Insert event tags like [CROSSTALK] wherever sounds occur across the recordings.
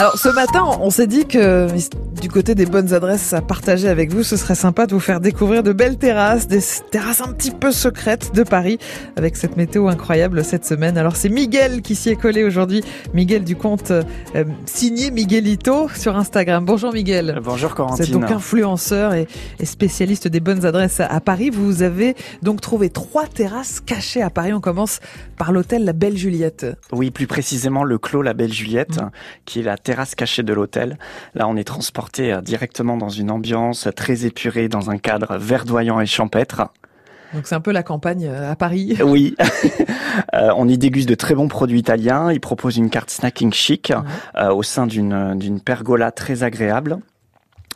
Alors ce matin, on s'est dit que du côté des bonnes adresses à partager avec vous, ce serait sympa de vous faire découvrir de belles terrasses, des terrasses un petit peu secrètes de Paris, avec cette météo incroyable cette semaine. Alors c'est Miguel qui s'y est collé aujourd'hui, Miguel du compte euh, signé Miguelito sur Instagram. Bonjour Miguel. Bonjour Corentine. Vous êtes donc influenceur et, et spécialiste des bonnes adresses à Paris. Vous avez donc trouvé trois terrasses cachées à Paris. On commence par l'hôtel La Belle Juliette. Oui, plus précisément le Clos La Belle Juliette, mmh. qui est la terrasse cachée de l'hôtel. Là, on est transporté euh, directement dans une ambiance très épurée, dans un cadre verdoyant et champêtre. Donc c'est un peu la campagne euh, à Paris. [LAUGHS] Oui. [LAUGHS] euh, on y déguste de très bons produits italiens. Il propose une carte snacking chic euh, au sein d'une d'une pergola très agréable.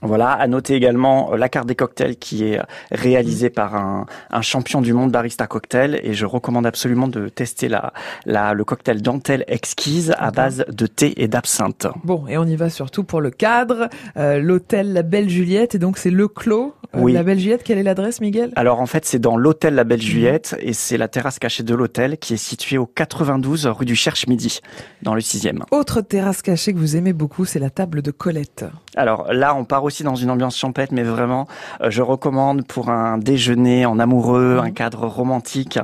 Voilà, à noter également euh, la carte des cocktails qui est réalisée par un, un, champion du monde barista cocktail et je recommande absolument de tester la, la le cocktail dentelle exquise à base de thé et d'absinthe. Bon, et on y va surtout pour le cadre, euh, l'hôtel La Belle Juliette et donc c'est le clos. Euh, oui. La Belle Juliette, quelle est l'adresse, Miguel? Alors en fait, c'est dans l'hôtel La Belle Juliette et c'est la terrasse cachée de l'hôtel qui est située au 92 rue du Cherche-Midi, dans le 6e. Autre terrasse cachée que vous aimez beaucoup, c'est la table de Colette. Alors là, on part aussi dans une ambiance champêtre, mais vraiment, euh, je recommande pour un déjeuner en amoureux, un cadre romantique.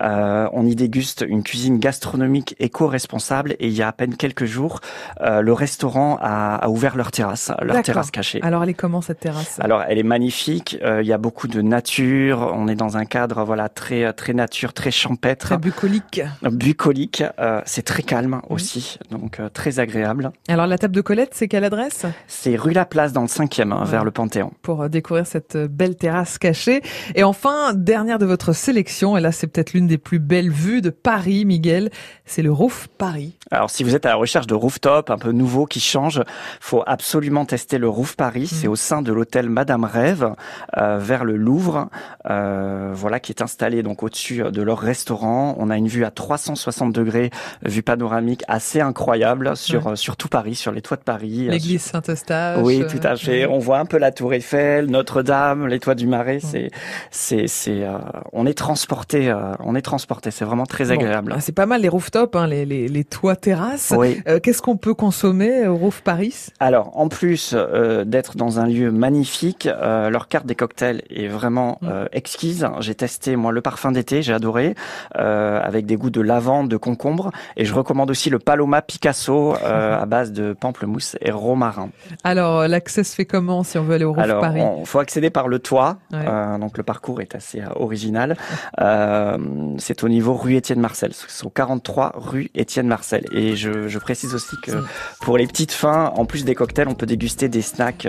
Euh, on y déguste une cuisine gastronomique éco-responsable et il y a à peine quelques jours, euh, le restaurant a, a, ouvert leur terrasse, leur terrasse cachée. Alors elle est comment cette terrasse? Alors elle est magnifique. Euh, il y a beaucoup de nature. On est dans un cadre voilà très très nature, très champêtre, très bucolique. Bucolique. Euh, c'est très calme aussi, donc très agréable. Alors la table de Colette, c'est quelle adresse? C'est rue La Place dans le 5e, hein, vers le Panthéon. Pour découvrir cette belle terrasse cachée. Et enfin, dernière de votre sélection, et là c'est peut-être l'une des plus belles vues de Paris, Miguel, c'est le Roof Paris. Alors si vous êtes à la recherche de rooftop un peu nouveau qui change, faut absolument tester le Roof Paris. C'est au sein de l'hôtel Madame Rêve, euh, vers le Louvre, euh, voilà qui est installé donc au-dessus de leur restaurant. On a une vue à 360 degrés, vue panoramique assez incroyable sur ouais. sur tout Paris, sur les toits de Paris. L'église Saint-Eustache. Oui, tout à fait. On voit un peu la Tour Eiffel, Notre-Dame, les toits du Marais. C'est c'est c'est euh, on est transporté, euh, on est transporté. C'est vraiment très agréable. Bon, c'est pas mal les rooftops, hein, les, les les toits terrasses. Oui. Euh, Qu'est-ce qu'on peut consommer au Roof Paris? Alors, en plus euh, d'être dans un lieu magnifique, euh, leur carte des cocktails est vraiment euh, exquise. J'ai testé moi le parfum d'été, j'ai adoré, avec des goûts de lavande, de concombre, et je recommande aussi le Paloma Picasso à base de pamplemousse et romarin. Alors, l'accès se fait comment si on veut aller au Alors, Paris Il faut accéder par le toit, ouais. donc le parcours est assez original. C'est au niveau rue Étienne Marcel, c'est au 43 rue Étienne Marcel. Et je, je, précise aussi que pour les petites fins, en plus des cocktails, on peut déguster des snacks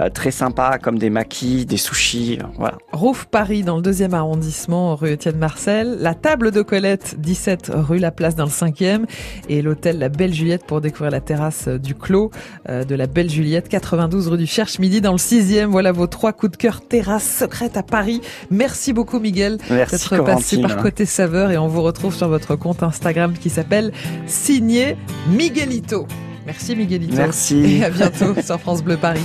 euh, très sympas comme des maquis, des sushis. Euh, voilà. Rouf Paris dans le deuxième arrondissement, rue Étienne Marcel. La table de Colette, 17 rue La Place dans le 5e. Et l'hôtel La Belle Juliette pour découvrir la terrasse du Clos euh, de la Belle Juliette, 92 rue du Cherche Midi dans le 6e. Voilà vos trois coups de cœur terrasse secrète à Paris. Merci beaucoup Miguel d'être passé par Côté Saveur et on vous retrouve sur votre compte Instagram qui s'appelle signé Miguelito. Merci Miguelito. Merci. Et à bientôt sur France Bleu Paris.